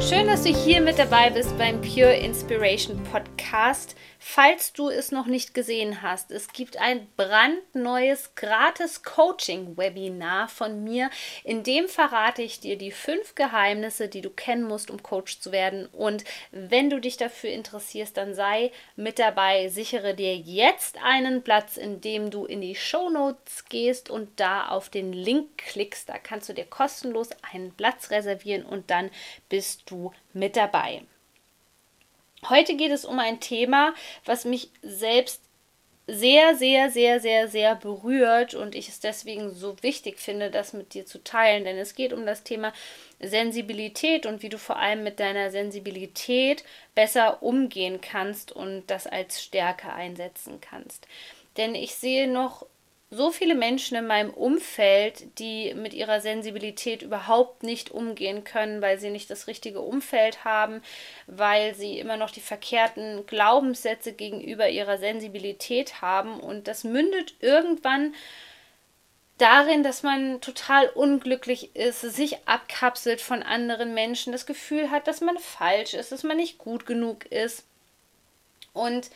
Schön, dass du hier mit dabei bist beim Pure Inspiration Podcast. Falls du es noch nicht gesehen hast, es gibt ein brandneues gratis Coaching-Webinar von mir. In dem verrate ich dir die fünf Geheimnisse, die du kennen musst, um Coach zu werden. Und wenn du dich dafür interessierst, dann sei mit dabei. Sichere dir jetzt einen Platz, indem du in die Show Notes gehst und da auf den Link klickst. Da kannst du dir kostenlos einen Platz reservieren und dann bist du mit dabei. Heute geht es um ein Thema, was mich selbst sehr, sehr, sehr, sehr, sehr berührt und ich es deswegen so wichtig finde, das mit dir zu teilen. Denn es geht um das Thema Sensibilität und wie du vor allem mit deiner Sensibilität besser umgehen kannst und das als Stärke einsetzen kannst. Denn ich sehe noch so viele Menschen in meinem Umfeld, die mit ihrer Sensibilität überhaupt nicht umgehen können, weil sie nicht das richtige Umfeld haben, weil sie immer noch die verkehrten Glaubenssätze gegenüber ihrer Sensibilität haben. Und das mündet irgendwann darin, dass man total unglücklich ist, sich abkapselt von anderen Menschen, das Gefühl hat, dass man falsch ist, dass man nicht gut genug ist. Und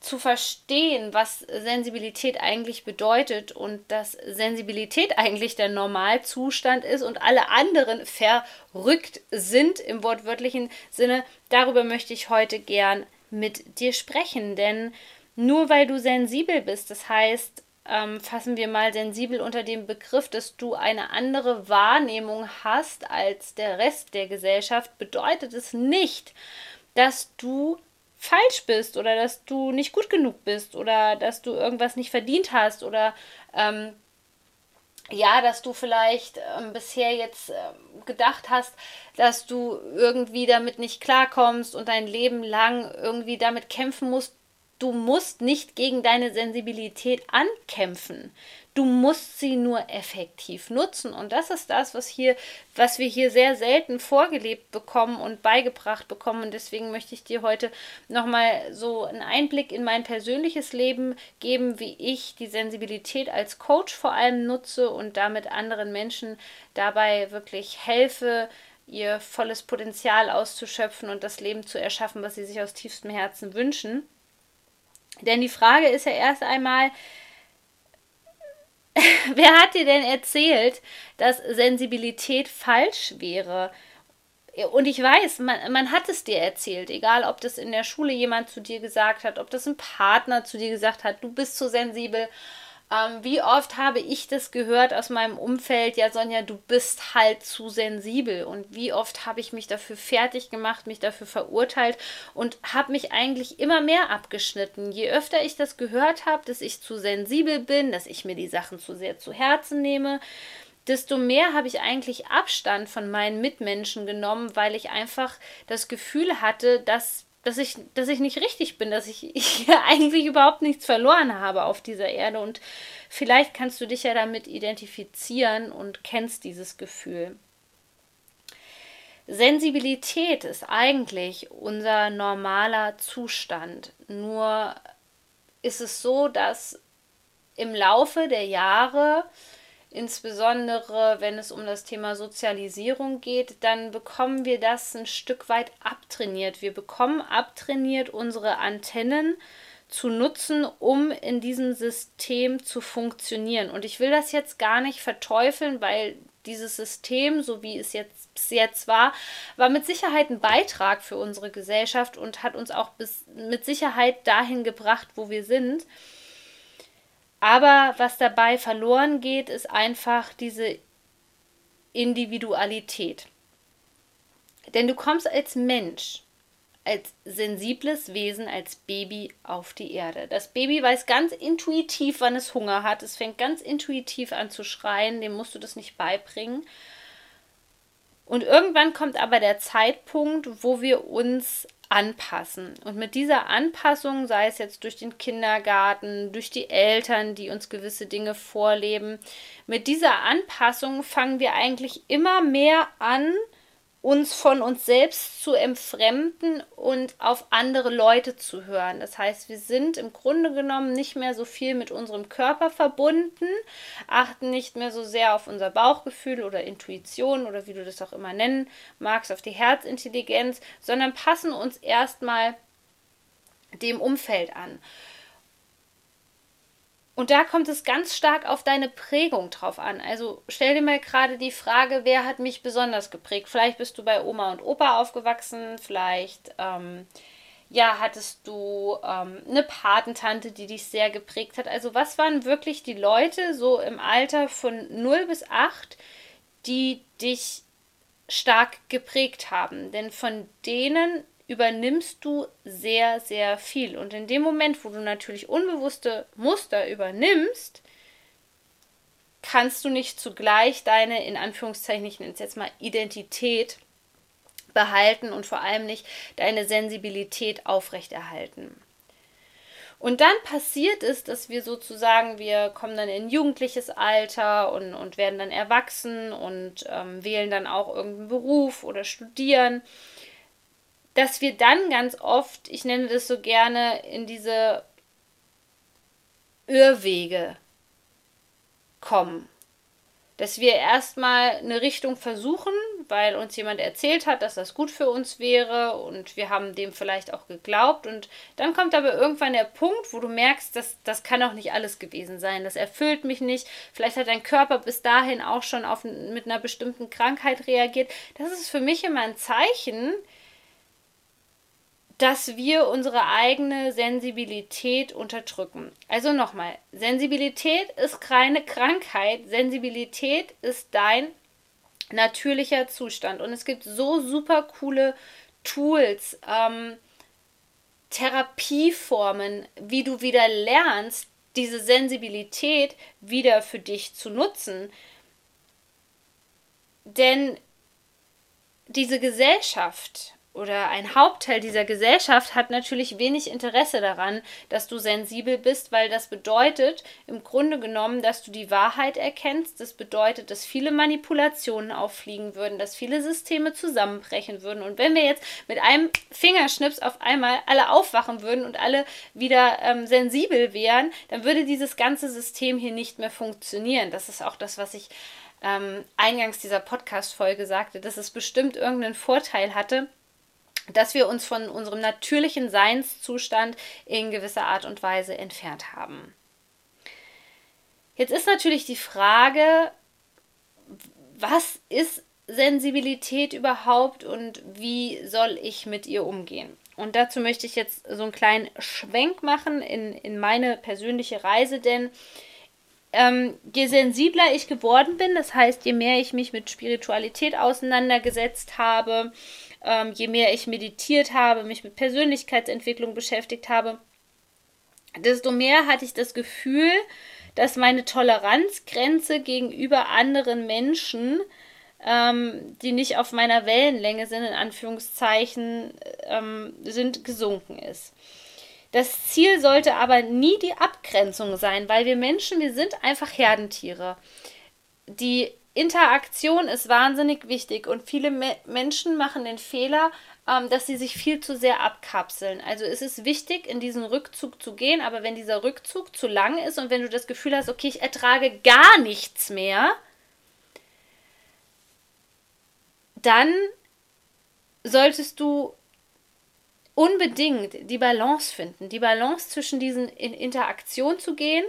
zu verstehen, was Sensibilität eigentlich bedeutet und dass Sensibilität eigentlich der Normalzustand ist und alle anderen verrückt sind im wortwörtlichen Sinne, darüber möchte ich heute gern mit dir sprechen. Denn nur weil du sensibel bist, das heißt, ähm, fassen wir mal sensibel unter dem Begriff, dass du eine andere Wahrnehmung hast als der Rest der Gesellschaft, bedeutet es nicht, dass du falsch bist oder dass du nicht gut genug bist oder dass du irgendwas nicht verdient hast oder ähm, ja, dass du vielleicht ähm, bisher jetzt ähm, gedacht hast, dass du irgendwie damit nicht klarkommst und dein Leben lang irgendwie damit kämpfen musst. Du musst nicht gegen deine Sensibilität ankämpfen. Du musst sie nur effektiv nutzen. Und das ist das, was hier, was wir hier sehr selten vorgelebt bekommen und beigebracht bekommen. Und deswegen möchte ich dir heute nochmal so einen Einblick in mein persönliches Leben geben, wie ich die Sensibilität als Coach vor allem nutze und damit anderen Menschen dabei wirklich helfe, ihr volles Potenzial auszuschöpfen und das Leben zu erschaffen, was sie sich aus tiefstem Herzen wünschen. Denn die Frage ist ja erst einmal, Wer hat dir denn erzählt, dass Sensibilität falsch wäre? Und ich weiß, man, man hat es dir erzählt, egal ob das in der Schule jemand zu dir gesagt hat, ob das ein Partner zu dir gesagt hat, du bist zu sensibel ähm, wie oft habe ich das gehört aus meinem Umfeld, ja Sonja, du bist halt zu sensibel und wie oft habe ich mich dafür fertig gemacht, mich dafür verurteilt und habe mich eigentlich immer mehr abgeschnitten. Je öfter ich das gehört habe, dass ich zu sensibel bin, dass ich mir die Sachen zu sehr zu Herzen nehme, desto mehr habe ich eigentlich Abstand von meinen Mitmenschen genommen, weil ich einfach das Gefühl hatte, dass dass ich, dass ich nicht richtig bin, dass ich, ich eigentlich überhaupt nichts verloren habe auf dieser Erde. Und vielleicht kannst du dich ja damit identifizieren und kennst dieses Gefühl. Sensibilität ist eigentlich unser normaler Zustand. Nur ist es so, dass im Laufe der Jahre insbesondere wenn es um das Thema Sozialisierung geht, dann bekommen wir das ein Stück weit abtrainiert. Wir bekommen abtrainiert, unsere Antennen zu nutzen, um in diesem System zu funktionieren. Und ich will das jetzt gar nicht verteufeln, weil dieses System, so wie es jetzt bis jetzt war, war mit Sicherheit ein Beitrag für unsere Gesellschaft und hat uns auch bis, mit Sicherheit dahin gebracht, wo wir sind. Aber was dabei verloren geht, ist einfach diese Individualität. Denn du kommst als Mensch, als sensibles Wesen, als Baby auf die Erde. Das Baby weiß ganz intuitiv, wann es Hunger hat. Es fängt ganz intuitiv an zu schreien, dem musst du das nicht beibringen. Und irgendwann kommt aber der Zeitpunkt, wo wir uns anpassen. Und mit dieser Anpassung, sei es jetzt durch den Kindergarten, durch die Eltern, die uns gewisse Dinge vorleben, mit dieser Anpassung fangen wir eigentlich immer mehr an, uns von uns selbst zu entfremden und auf andere Leute zu hören. Das heißt, wir sind im Grunde genommen nicht mehr so viel mit unserem Körper verbunden, achten nicht mehr so sehr auf unser Bauchgefühl oder Intuition oder wie du das auch immer nennen magst, auf die Herzintelligenz, sondern passen uns erstmal dem Umfeld an. Und da kommt es ganz stark auf deine Prägung drauf an. Also stell dir mal gerade die Frage, wer hat mich besonders geprägt? Vielleicht bist du bei Oma und Opa aufgewachsen, vielleicht ähm, ja, hattest du ähm, eine Patentante, die dich sehr geprägt hat. Also was waren wirklich die Leute so im Alter von 0 bis 8, die dich stark geprägt haben? Denn von denen übernimmst du sehr, sehr viel. Und in dem Moment, wo du natürlich unbewusste Muster übernimmst, kannst du nicht zugleich deine, in Anführungszeichen, ich nenne es jetzt mal Identität behalten und vor allem nicht deine Sensibilität aufrechterhalten. Und dann passiert es, dass wir sozusagen, wir kommen dann in jugendliches Alter und, und werden dann erwachsen und ähm, wählen dann auch irgendeinen Beruf oder studieren dass wir dann ganz oft, ich nenne das so gerne, in diese Irrwege kommen. Dass wir erstmal eine Richtung versuchen, weil uns jemand erzählt hat, dass das gut für uns wäre und wir haben dem vielleicht auch geglaubt. Und dann kommt aber irgendwann der Punkt, wo du merkst, dass das kann auch nicht alles gewesen sein. Das erfüllt mich nicht. Vielleicht hat dein Körper bis dahin auch schon auf, mit einer bestimmten Krankheit reagiert. Das ist für mich immer ein Zeichen, dass wir unsere eigene Sensibilität unterdrücken. Also nochmal, Sensibilität ist keine Krankheit, Sensibilität ist dein natürlicher Zustand. Und es gibt so super coole Tools, ähm, Therapieformen, wie du wieder lernst, diese Sensibilität wieder für dich zu nutzen. Denn diese Gesellschaft oder ein Hauptteil dieser Gesellschaft hat natürlich wenig Interesse daran, dass du sensibel bist, weil das bedeutet im Grunde genommen, dass du die Wahrheit erkennst. Das bedeutet, dass viele Manipulationen auffliegen würden, dass viele Systeme zusammenbrechen würden. Und wenn wir jetzt mit einem Fingerschnips auf einmal alle aufwachen würden und alle wieder ähm, sensibel wären, dann würde dieses ganze System hier nicht mehr funktionieren. Das ist auch das, was ich ähm, eingangs dieser Podcast-Folge sagte, dass es bestimmt irgendeinen Vorteil hatte dass wir uns von unserem natürlichen Seinszustand in gewisser Art und Weise entfernt haben. Jetzt ist natürlich die Frage, was ist Sensibilität überhaupt und wie soll ich mit ihr umgehen? Und dazu möchte ich jetzt so einen kleinen Schwenk machen in, in meine persönliche Reise, denn ähm, je sensibler ich geworden bin, das heißt, je mehr ich mich mit Spiritualität auseinandergesetzt habe, ähm, je mehr ich meditiert habe, mich mit Persönlichkeitsentwicklung beschäftigt habe, desto mehr hatte ich das Gefühl, dass meine Toleranzgrenze gegenüber anderen Menschen, ähm, die nicht auf meiner Wellenlänge sind, in Anführungszeichen, ähm, sind, gesunken ist. Das Ziel sollte aber nie die Abgrenzung sein, weil wir Menschen, wir sind einfach Herdentiere. Die Interaktion ist wahnsinnig wichtig und viele Me Menschen machen den Fehler, ähm, dass sie sich viel zu sehr abkapseln. Also es ist wichtig, in diesen Rückzug zu gehen, aber wenn dieser Rückzug zu lang ist und wenn du das Gefühl hast, okay, ich ertrage gar nichts mehr, dann solltest du unbedingt die Balance finden, die Balance zwischen diesen in Interaktion zu gehen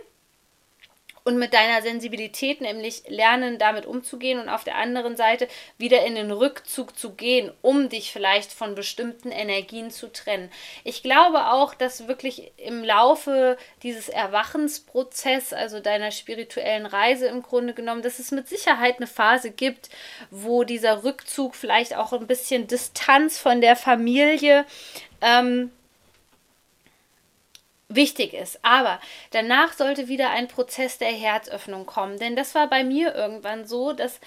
und mit deiner Sensibilität nämlich lernen, damit umzugehen und auf der anderen Seite wieder in den Rückzug zu gehen, um dich vielleicht von bestimmten Energien zu trennen. Ich glaube auch, dass wirklich im Laufe dieses Erwachensprozess, also deiner spirituellen Reise im Grunde genommen, dass es mit Sicherheit eine Phase gibt, wo dieser Rückzug vielleicht auch ein bisschen Distanz von der Familie ähm, wichtig ist. Aber danach sollte wieder ein Prozess der Herzöffnung kommen. Denn das war bei mir irgendwann so, dass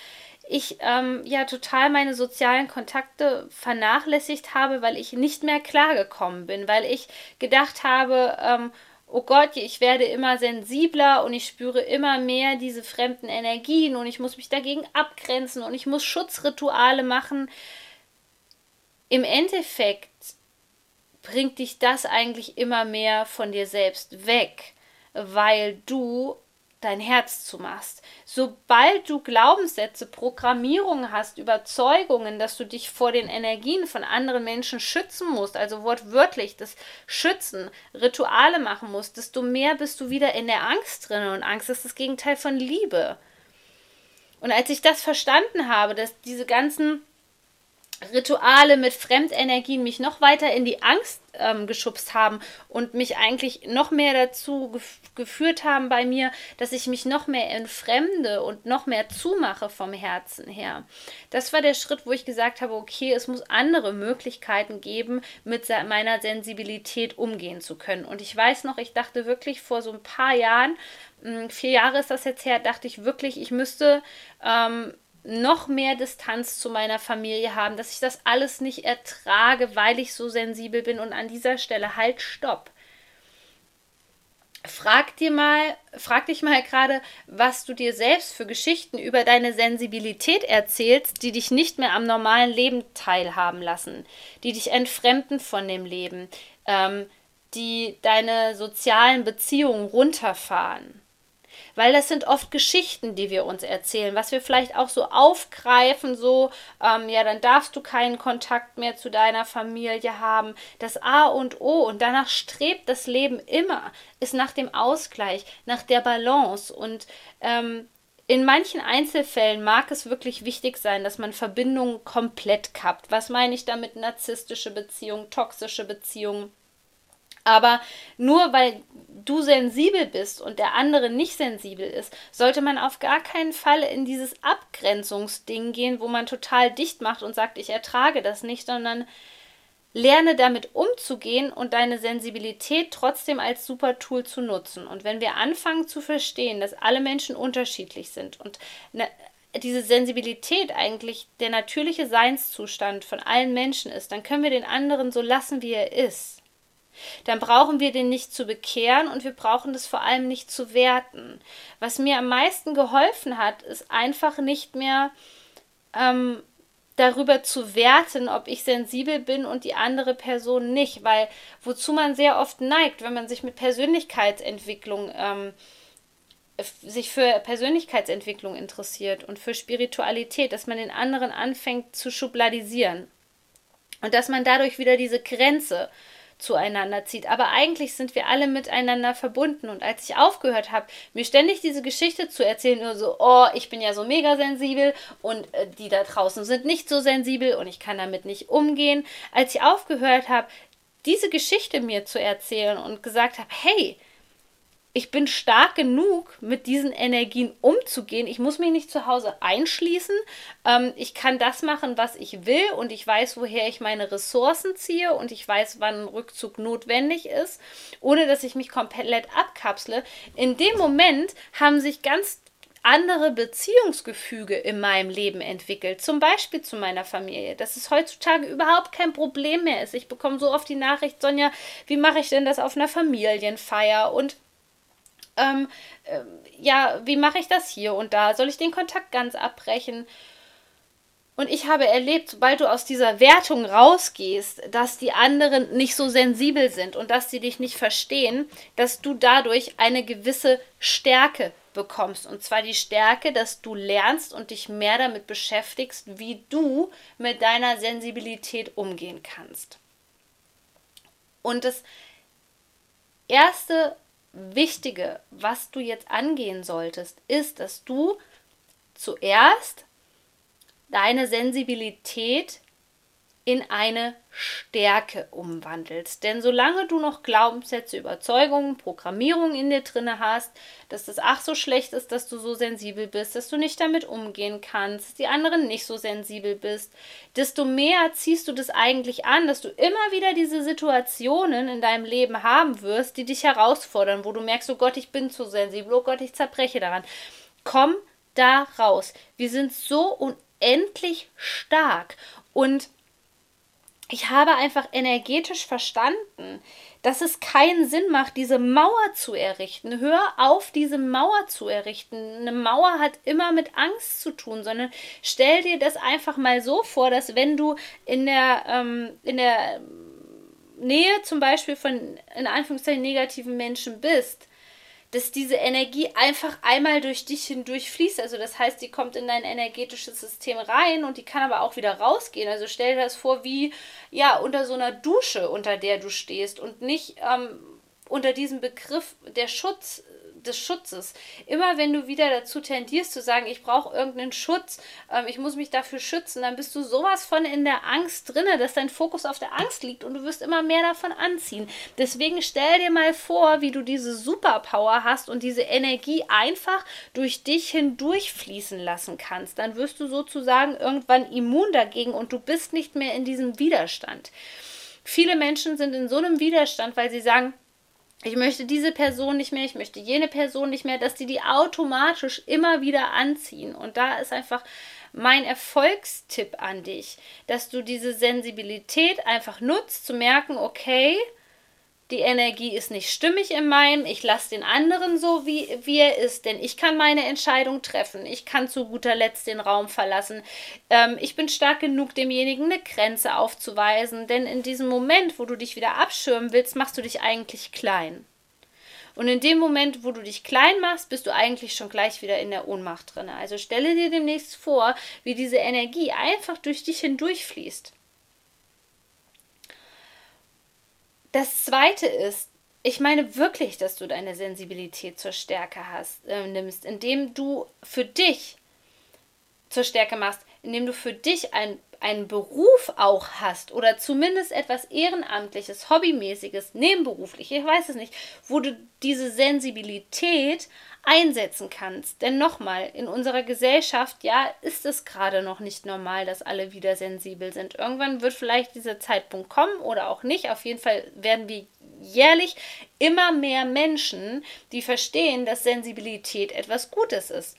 ich ähm, ja total meine sozialen Kontakte vernachlässigt habe, weil ich nicht mehr klargekommen bin, weil ich gedacht habe, ähm, oh Gott, ich werde immer sensibler und ich spüre immer mehr diese fremden Energien und ich muss mich dagegen abgrenzen und ich muss Schutzrituale machen. Im Endeffekt bringt dich das eigentlich immer mehr von dir selbst weg, weil du dein Herz zumachst. Sobald du Glaubenssätze, Programmierungen hast, Überzeugungen, dass du dich vor den Energien von anderen Menschen schützen musst, also wortwörtlich das Schützen, Rituale machen musst, desto mehr bist du wieder in der Angst drin und Angst ist das Gegenteil von Liebe. Und als ich das verstanden habe, dass diese ganzen Rituale mit Fremdenergien mich noch weiter in die Angst ähm, geschubst haben und mich eigentlich noch mehr dazu gef geführt haben bei mir, dass ich mich noch mehr entfremde und noch mehr zumache vom Herzen her. Das war der Schritt, wo ich gesagt habe, okay, es muss andere Möglichkeiten geben, mit meiner Sensibilität umgehen zu können. Und ich weiß noch, ich dachte wirklich vor so ein paar Jahren, hm, vier Jahre ist das jetzt her, dachte ich wirklich, ich müsste ähm, noch mehr Distanz zu meiner Familie haben, dass ich das alles nicht ertrage, weil ich so sensibel bin und an dieser Stelle halt stopp. Frag dir mal, frag dich mal gerade, was du dir selbst für Geschichten über deine Sensibilität erzählst, die dich nicht mehr am normalen Leben teilhaben lassen, die dich entfremden von dem Leben, ähm, die deine sozialen Beziehungen runterfahren weil das sind oft Geschichten, die wir uns erzählen, was wir vielleicht auch so aufgreifen, so, ähm, ja, dann darfst du keinen Kontakt mehr zu deiner Familie haben. Das A und O und danach strebt das Leben immer, ist nach dem Ausgleich, nach der Balance und ähm, in manchen Einzelfällen mag es wirklich wichtig sein, dass man Verbindungen komplett kappt. Was meine ich damit? Narzisstische Beziehungen, toxische Beziehungen aber nur weil du sensibel bist und der andere nicht sensibel ist, sollte man auf gar keinen Fall in dieses Abgrenzungsding gehen, wo man total dicht macht und sagt, ich ertrage das nicht, sondern lerne damit umzugehen und deine Sensibilität trotzdem als super Tool zu nutzen. Und wenn wir anfangen zu verstehen, dass alle Menschen unterschiedlich sind und ne, diese Sensibilität eigentlich der natürliche Seinszustand von allen Menschen ist, dann können wir den anderen so lassen, wie er ist dann brauchen wir den nicht zu bekehren und wir brauchen das vor allem nicht zu werten. Was mir am meisten geholfen hat, ist einfach nicht mehr ähm, darüber zu werten, ob ich sensibel bin und die andere Person nicht, weil wozu man sehr oft neigt, wenn man sich mit Persönlichkeitsentwicklung ähm, sich für Persönlichkeitsentwicklung interessiert und für Spiritualität, dass man den anderen anfängt zu schubladisieren und dass man dadurch wieder diese Grenze zueinander zieht. Aber eigentlich sind wir alle miteinander verbunden. Und als ich aufgehört habe, mir ständig diese Geschichte zu erzählen, nur so, oh, ich bin ja so mega sensibel und äh, die da draußen sind nicht so sensibel und ich kann damit nicht umgehen. Als ich aufgehört habe, diese Geschichte mir zu erzählen und gesagt habe, hey, ich bin stark genug, mit diesen Energien umzugehen. Ich muss mich nicht zu Hause einschließen. Ähm, ich kann das machen, was ich will und ich weiß, woher ich meine Ressourcen ziehe und ich weiß, wann ein Rückzug notwendig ist, ohne dass ich mich komplett abkapsle. In dem Moment haben sich ganz andere Beziehungsgefüge in meinem Leben entwickelt, zum Beispiel zu meiner Familie, dass es heutzutage überhaupt kein Problem mehr ist. Ich bekomme so oft die Nachricht, Sonja, wie mache ich denn das auf einer Familienfeier? Und ähm, äh, ja, wie mache ich das hier und da? Soll ich den Kontakt ganz abbrechen? Und ich habe erlebt, sobald du aus dieser Wertung rausgehst, dass die anderen nicht so sensibel sind und dass sie dich nicht verstehen, dass du dadurch eine gewisse Stärke bekommst. Und zwar die Stärke, dass du lernst und dich mehr damit beschäftigst, wie du mit deiner Sensibilität umgehen kannst. Und das erste Wichtige, was du jetzt angehen solltest, ist, dass du zuerst deine Sensibilität in eine Stärke umwandelst. Denn solange du noch Glaubenssätze, Überzeugungen, Programmierungen in dir drinne hast, dass das ach so schlecht ist, dass du so sensibel bist, dass du nicht damit umgehen kannst, dass die anderen nicht so sensibel bist, desto mehr ziehst du das eigentlich an, dass du immer wieder diese Situationen in deinem Leben haben wirst, die dich herausfordern, wo du merkst, oh Gott, ich bin zu sensibel, oh Gott, ich zerbreche daran. Komm da raus. Wir sind so unendlich stark und ich habe einfach energetisch verstanden, dass es keinen Sinn macht, diese Mauer zu errichten. Hör auf, diese Mauer zu errichten. Eine Mauer hat immer mit Angst zu tun, sondern stell dir das einfach mal so vor, dass wenn du in der, ähm, in der Nähe zum Beispiel von in Anführungszeichen negativen Menschen bist, dass diese Energie einfach einmal durch dich hindurch fließt. Also das heißt, die kommt in dein energetisches System rein und die kann aber auch wieder rausgehen. Also stell dir das vor wie ja unter so einer Dusche, unter der du stehst und nicht ähm, unter diesem Begriff der Schutz des Schutzes. Immer wenn du wieder dazu tendierst zu sagen, ich brauche irgendeinen Schutz, ähm, ich muss mich dafür schützen, dann bist du sowas von in der Angst drinne, dass dein Fokus auf der Angst liegt und du wirst immer mehr davon anziehen. Deswegen stell dir mal vor, wie du diese Superpower hast und diese Energie einfach durch dich hindurch fließen lassen kannst. Dann wirst du sozusagen irgendwann immun dagegen und du bist nicht mehr in diesem Widerstand. Viele Menschen sind in so einem Widerstand, weil sie sagen, ich möchte diese Person nicht mehr, ich möchte jene Person nicht mehr, dass die die automatisch immer wieder anziehen. Und da ist einfach mein Erfolgstipp an dich, dass du diese Sensibilität einfach nutzt, zu merken, okay, die Energie ist nicht stimmig in meinem, ich lasse den anderen so, wie, wie er ist, denn ich kann meine Entscheidung treffen, ich kann zu guter Letzt den Raum verlassen, ähm, ich bin stark genug, demjenigen eine Grenze aufzuweisen, denn in diesem Moment, wo du dich wieder abschirmen willst, machst du dich eigentlich klein. Und in dem Moment, wo du dich klein machst, bist du eigentlich schon gleich wieder in der Ohnmacht drin. Also stelle dir demnächst vor, wie diese Energie einfach durch dich hindurchfließt. Das zweite ist, ich meine wirklich, dass du deine Sensibilität zur Stärke hast, äh, nimmst, indem du für dich zur Stärke machst, indem du für dich ein, einen Beruf auch hast oder zumindest etwas Ehrenamtliches, Hobbymäßiges, nebenberuflich, ich weiß es nicht, wo du diese Sensibilität einsetzen kannst. Denn nochmal, in unserer Gesellschaft, ja, ist es gerade noch nicht normal, dass alle wieder sensibel sind. Irgendwann wird vielleicht dieser Zeitpunkt kommen oder auch nicht. Auf jeden Fall werden wir jährlich immer mehr Menschen, die verstehen, dass Sensibilität etwas Gutes ist.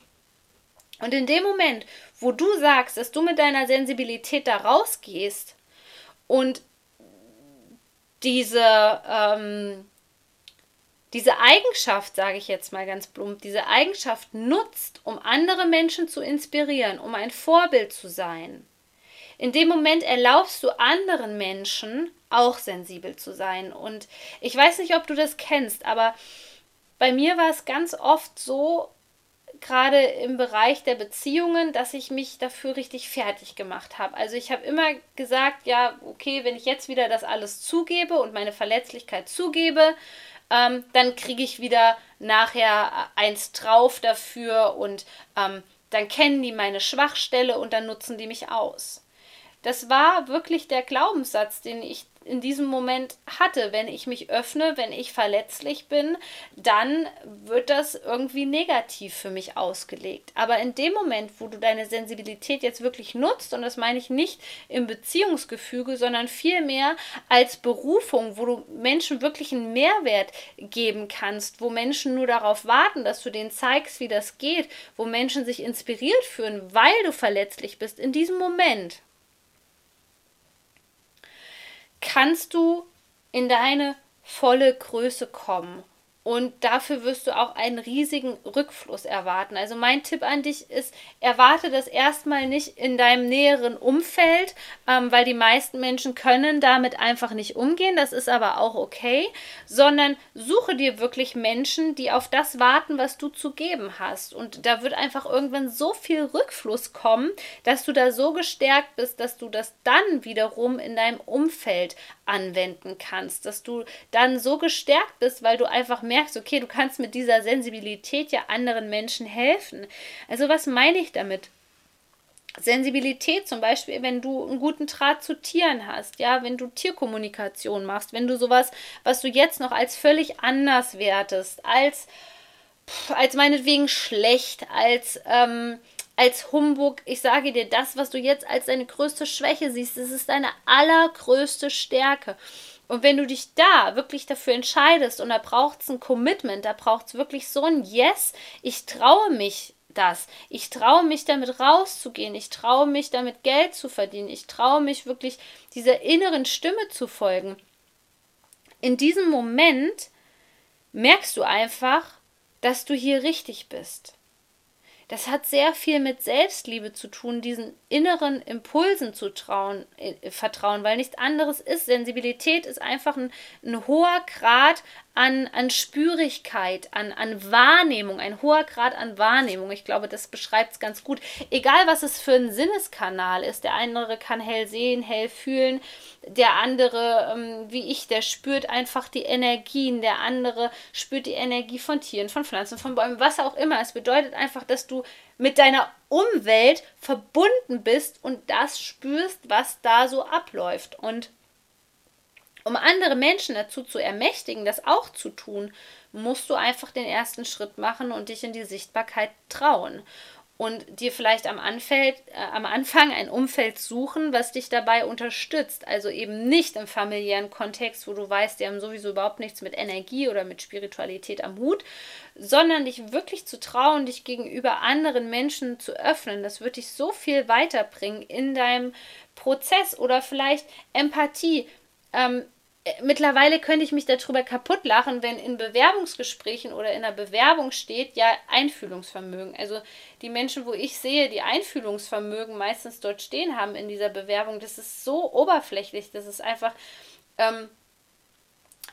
Und in dem Moment, wo du sagst, dass du mit deiner Sensibilität da rausgehst und diese ähm, diese Eigenschaft, sage ich jetzt mal ganz plump, diese Eigenschaft nutzt, um andere Menschen zu inspirieren, um ein Vorbild zu sein. In dem Moment erlaubst du anderen Menschen auch sensibel zu sein. Und ich weiß nicht, ob du das kennst, aber bei mir war es ganz oft so, gerade im Bereich der Beziehungen, dass ich mich dafür richtig fertig gemacht habe. Also ich habe immer gesagt, ja, okay, wenn ich jetzt wieder das alles zugebe und meine Verletzlichkeit zugebe, ähm, dann kriege ich wieder nachher eins drauf dafür und ähm, dann kennen die meine Schwachstelle und dann nutzen die mich aus. Das war wirklich der Glaubenssatz, den ich in diesem Moment hatte. Wenn ich mich öffne, wenn ich verletzlich bin, dann wird das irgendwie negativ für mich ausgelegt. Aber in dem Moment, wo du deine Sensibilität jetzt wirklich nutzt, und das meine ich nicht im Beziehungsgefüge, sondern vielmehr als Berufung, wo du Menschen wirklich einen Mehrwert geben kannst, wo Menschen nur darauf warten, dass du denen zeigst, wie das geht, wo Menschen sich inspiriert fühlen, weil du verletzlich bist, in diesem Moment kannst du in deine volle Größe kommen. Und dafür wirst du auch einen riesigen Rückfluss erwarten. Also mein Tipp an dich ist, erwarte das erstmal nicht in deinem näheren Umfeld, ähm, weil die meisten Menschen können damit einfach nicht umgehen. Das ist aber auch okay, sondern suche dir wirklich Menschen, die auf das warten, was du zu geben hast. Und da wird einfach irgendwann so viel Rückfluss kommen, dass du da so gestärkt bist, dass du das dann wiederum in deinem Umfeld anwenden kannst, dass du dann so gestärkt bist, weil du einfach merkst, okay, du kannst mit dieser Sensibilität ja anderen Menschen helfen. Also was meine ich damit? Sensibilität zum Beispiel, wenn du einen guten Draht zu Tieren hast, ja, wenn du Tierkommunikation machst, wenn du sowas, was du jetzt noch als völlig anders wertest, als, als meinetwegen schlecht, als ähm, als Humbug. Ich sage dir, das, was du jetzt als deine größte Schwäche siehst, das ist deine allergrößte Stärke. Und wenn du dich da wirklich dafür entscheidest und da braucht es ein Commitment, da braucht es wirklich so ein Yes, ich traue mich das. Ich traue mich damit rauszugehen. Ich traue mich damit Geld zu verdienen. Ich traue mich wirklich dieser inneren Stimme zu folgen. In diesem Moment merkst du einfach, dass du hier richtig bist. Das hat sehr viel mit Selbstliebe zu tun, diesen inneren Impulsen zu trauen, äh, vertrauen, weil nichts anderes ist. Sensibilität ist einfach ein, ein hoher Grad an, an Spürigkeit, an, an Wahrnehmung, ein hoher Grad an Wahrnehmung. Ich glaube, das beschreibt es ganz gut. Egal, was es für ein Sinneskanal ist. Der andere kann hell sehen, hell fühlen. Der andere, ähm, wie ich, der spürt einfach die Energien. Der andere spürt die Energie von Tieren, von Pflanzen, von Bäumen, was auch immer. Es bedeutet einfach, dass du mit deiner Umwelt verbunden bist und das spürst, was da so abläuft. Und um andere Menschen dazu zu ermächtigen, das auch zu tun, musst du einfach den ersten Schritt machen und dich in die Sichtbarkeit trauen. Und dir vielleicht am, Anfeld, äh, am Anfang ein Umfeld suchen, was dich dabei unterstützt. Also eben nicht im familiären Kontext, wo du weißt, die haben sowieso überhaupt nichts mit Energie oder mit Spiritualität am Hut, sondern dich wirklich zu trauen, dich gegenüber anderen Menschen zu öffnen. Das wird dich so viel weiterbringen in deinem Prozess oder vielleicht Empathie. Ähm, mittlerweile könnte ich mich darüber kaputt lachen, wenn in Bewerbungsgesprächen oder in der Bewerbung steht, ja, Einfühlungsvermögen. Also die Menschen, wo ich sehe, die Einfühlungsvermögen meistens dort stehen haben in dieser Bewerbung, das ist so oberflächlich, das ist einfach. Ähm,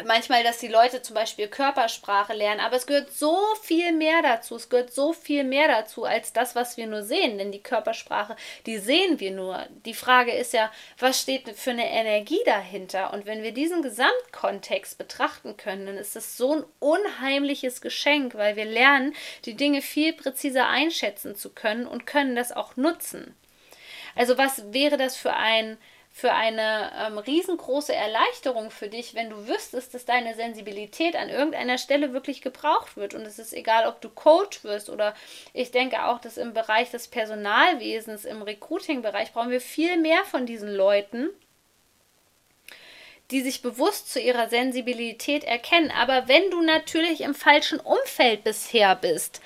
manchmal, dass die Leute zum Beispiel Körpersprache lernen, aber es gehört so viel mehr dazu. Es gehört so viel mehr dazu als das, was wir nur sehen, denn die Körpersprache, die sehen wir nur. Die Frage ist ja, was steht für eine Energie dahinter? Und wenn wir diesen Gesamtkontext betrachten können, dann ist das so ein unheimliches Geschenk, weil wir lernen, die Dinge viel präziser einschätzen zu können und können das auch nutzen. Also was wäre das für ein für eine ähm, riesengroße Erleichterung für dich, wenn du wüsstest, dass deine Sensibilität an irgendeiner Stelle wirklich gebraucht wird. Und es ist egal, ob du Coach wirst oder ich denke auch, dass im Bereich des Personalwesens, im Recruiting-Bereich brauchen wir viel mehr von diesen Leuten, die sich bewusst zu ihrer Sensibilität erkennen. Aber wenn du natürlich im falschen Umfeld bisher bist,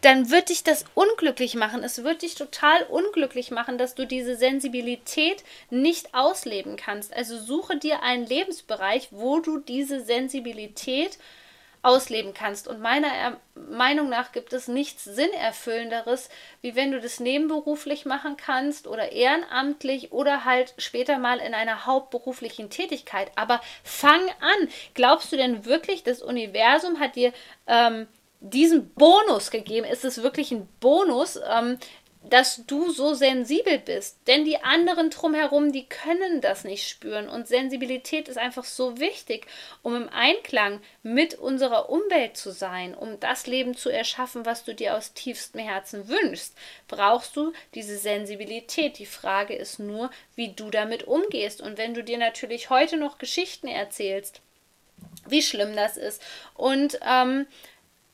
dann wird dich das unglücklich machen. Es wird dich total unglücklich machen, dass du diese Sensibilität nicht ausleben kannst. Also suche dir einen Lebensbereich, wo du diese Sensibilität ausleben kannst. Und meiner Meinung nach gibt es nichts Sinnerfüllenderes, wie wenn du das nebenberuflich machen kannst oder ehrenamtlich oder halt später mal in einer hauptberuflichen Tätigkeit. Aber fang an. Glaubst du denn wirklich, das Universum hat dir ähm, diesen Bonus gegeben? Ist es wirklich ein Bonus, ähm, dass du so sensibel bist. Denn die anderen drumherum, die können das nicht spüren. Und Sensibilität ist einfach so wichtig, um im Einklang mit unserer Umwelt zu sein, um das Leben zu erschaffen, was du dir aus tiefstem Herzen wünschst. Brauchst du diese Sensibilität. Die Frage ist nur, wie du damit umgehst. Und wenn du dir natürlich heute noch Geschichten erzählst, wie schlimm das ist und ähm,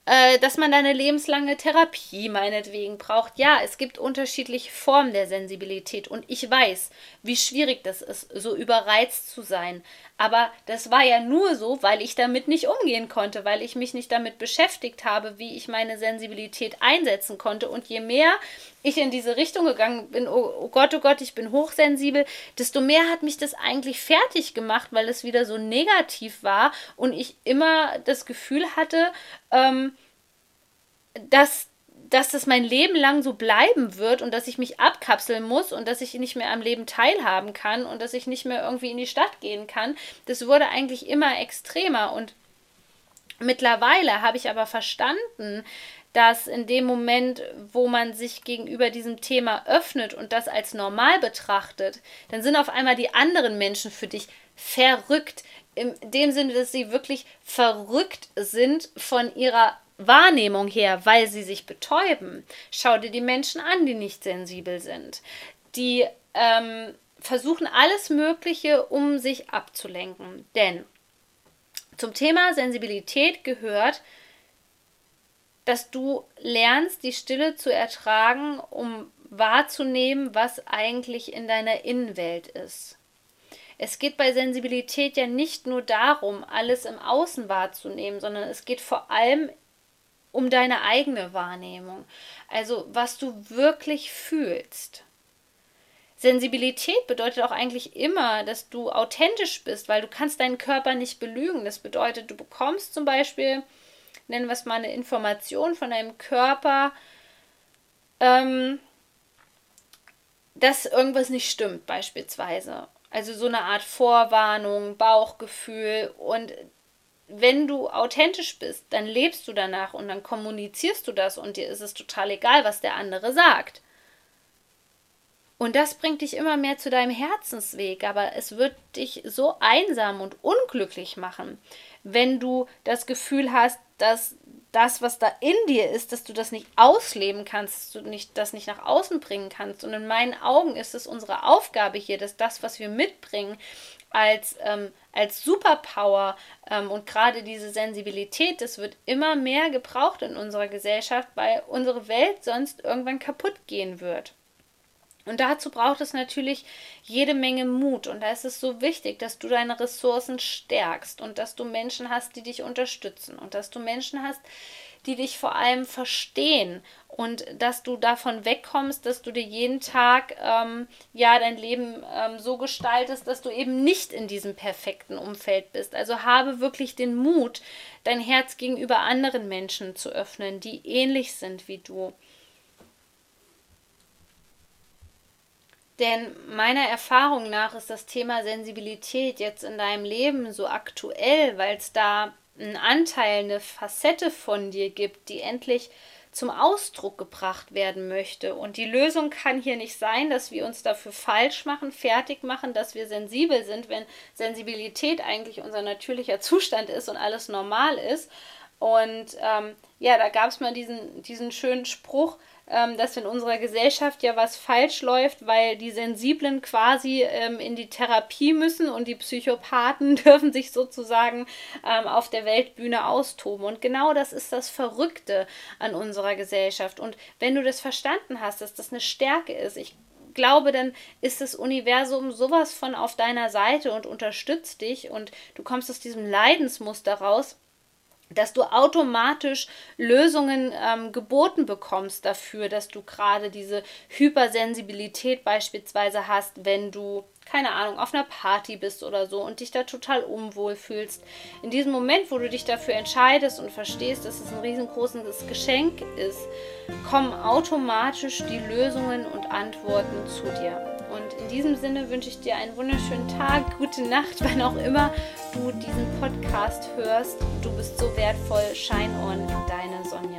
äh, dass man da eine lebenslange Therapie meinetwegen braucht. Ja, es gibt unterschiedliche Formen der Sensibilität und ich weiß, wie schwierig das ist, so überreizt zu sein. Aber das war ja nur so, weil ich damit nicht umgehen konnte, weil ich mich nicht damit beschäftigt habe, wie ich meine Sensibilität einsetzen konnte. Und je mehr ich in diese Richtung gegangen bin, oh, oh Gott, oh Gott, ich bin hochsensibel, desto mehr hat mich das eigentlich fertig gemacht, weil es wieder so negativ war und ich immer das Gefühl hatte, ähm, dass dass das mein Leben lang so bleiben wird und dass ich mich abkapseln muss und dass ich nicht mehr am Leben teilhaben kann und dass ich nicht mehr irgendwie in die Stadt gehen kann, das wurde eigentlich immer extremer und mittlerweile habe ich aber verstanden, dass in dem Moment, wo man sich gegenüber diesem Thema öffnet und das als normal betrachtet, dann sind auf einmal die anderen Menschen für dich verrückt. In dem Sinne, dass sie wirklich verrückt sind von ihrer Wahrnehmung her, weil sie sich betäuben. Schau dir die Menschen an, die nicht sensibel sind. Die ähm, versuchen alles Mögliche, um sich abzulenken. Denn zum Thema Sensibilität gehört, dass du lernst, die Stille zu ertragen, um wahrzunehmen, was eigentlich in deiner Innenwelt ist. Es geht bei Sensibilität ja nicht nur darum, alles im Außen wahrzunehmen, sondern es geht vor allem um deine eigene Wahrnehmung. Also was du wirklich fühlst. Sensibilität bedeutet auch eigentlich immer, dass du authentisch bist, weil du kannst deinen Körper nicht belügen. Das bedeutet, du bekommst zum Beispiel, nennen wir es mal eine Information von deinem Körper, ähm, dass irgendwas nicht stimmt, beispielsweise. Also so eine Art Vorwarnung, Bauchgefühl. Und wenn du authentisch bist, dann lebst du danach und dann kommunizierst du das und dir ist es total egal, was der andere sagt. Und das bringt dich immer mehr zu deinem Herzensweg, aber es wird dich so einsam und unglücklich machen, wenn du das Gefühl hast, dass das, was da in dir ist, dass du das nicht ausleben kannst, dass du nicht, das nicht nach außen bringen kannst. Und in meinen Augen ist es unsere Aufgabe hier, dass das, was wir mitbringen, als, ähm, als Superpower ähm, und gerade diese Sensibilität, das wird immer mehr gebraucht in unserer Gesellschaft, weil unsere Welt sonst irgendwann kaputt gehen wird. Und dazu braucht es natürlich jede Menge Mut. Und da ist es so wichtig, dass du deine Ressourcen stärkst und dass du Menschen hast, die dich unterstützen und dass du Menschen hast, die dich vor allem verstehen und dass du davon wegkommst, dass du dir jeden Tag ähm, ja dein Leben ähm, so gestaltest, dass du eben nicht in diesem perfekten Umfeld bist. Also habe wirklich den Mut, dein Herz gegenüber anderen Menschen zu öffnen, die ähnlich sind wie du. Denn meiner Erfahrung nach ist das Thema Sensibilität jetzt in deinem Leben so aktuell, weil es da einen Anteil, eine Facette von dir gibt, die endlich zum Ausdruck gebracht werden möchte. Und die Lösung kann hier nicht sein, dass wir uns dafür falsch machen, fertig machen, dass wir sensibel sind, wenn Sensibilität eigentlich unser natürlicher Zustand ist und alles normal ist. Und ähm, ja, da gab es mal diesen, diesen schönen Spruch, ähm, dass in unserer Gesellschaft ja was falsch läuft, weil die Sensiblen quasi ähm, in die Therapie müssen und die Psychopathen dürfen sich sozusagen ähm, auf der Weltbühne austoben. Und genau das ist das Verrückte an unserer Gesellschaft. Und wenn du das verstanden hast, dass das eine Stärke ist, ich glaube, dann ist das Universum sowas von auf deiner Seite und unterstützt dich und du kommst aus diesem Leidensmuster raus dass du automatisch Lösungen ähm, geboten bekommst dafür, dass du gerade diese Hypersensibilität beispielsweise hast, wenn du, keine Ahnung, auf einer Party bist oder so und dich da total unwohl fühlst. In diesem Moment, wo du dich dafür entscheidest und verstehst, dass es ein riesengroßes Geschenk ist, kommen automatisch die Lösungen und Antworten zu dir. In diesem Sinne wünsche ich dir einen wunderschönen Tag, gute Nacht, wann auch immer du diesen Podcast hörst. Du bist so wertvoll. Shine on, deine Sonja.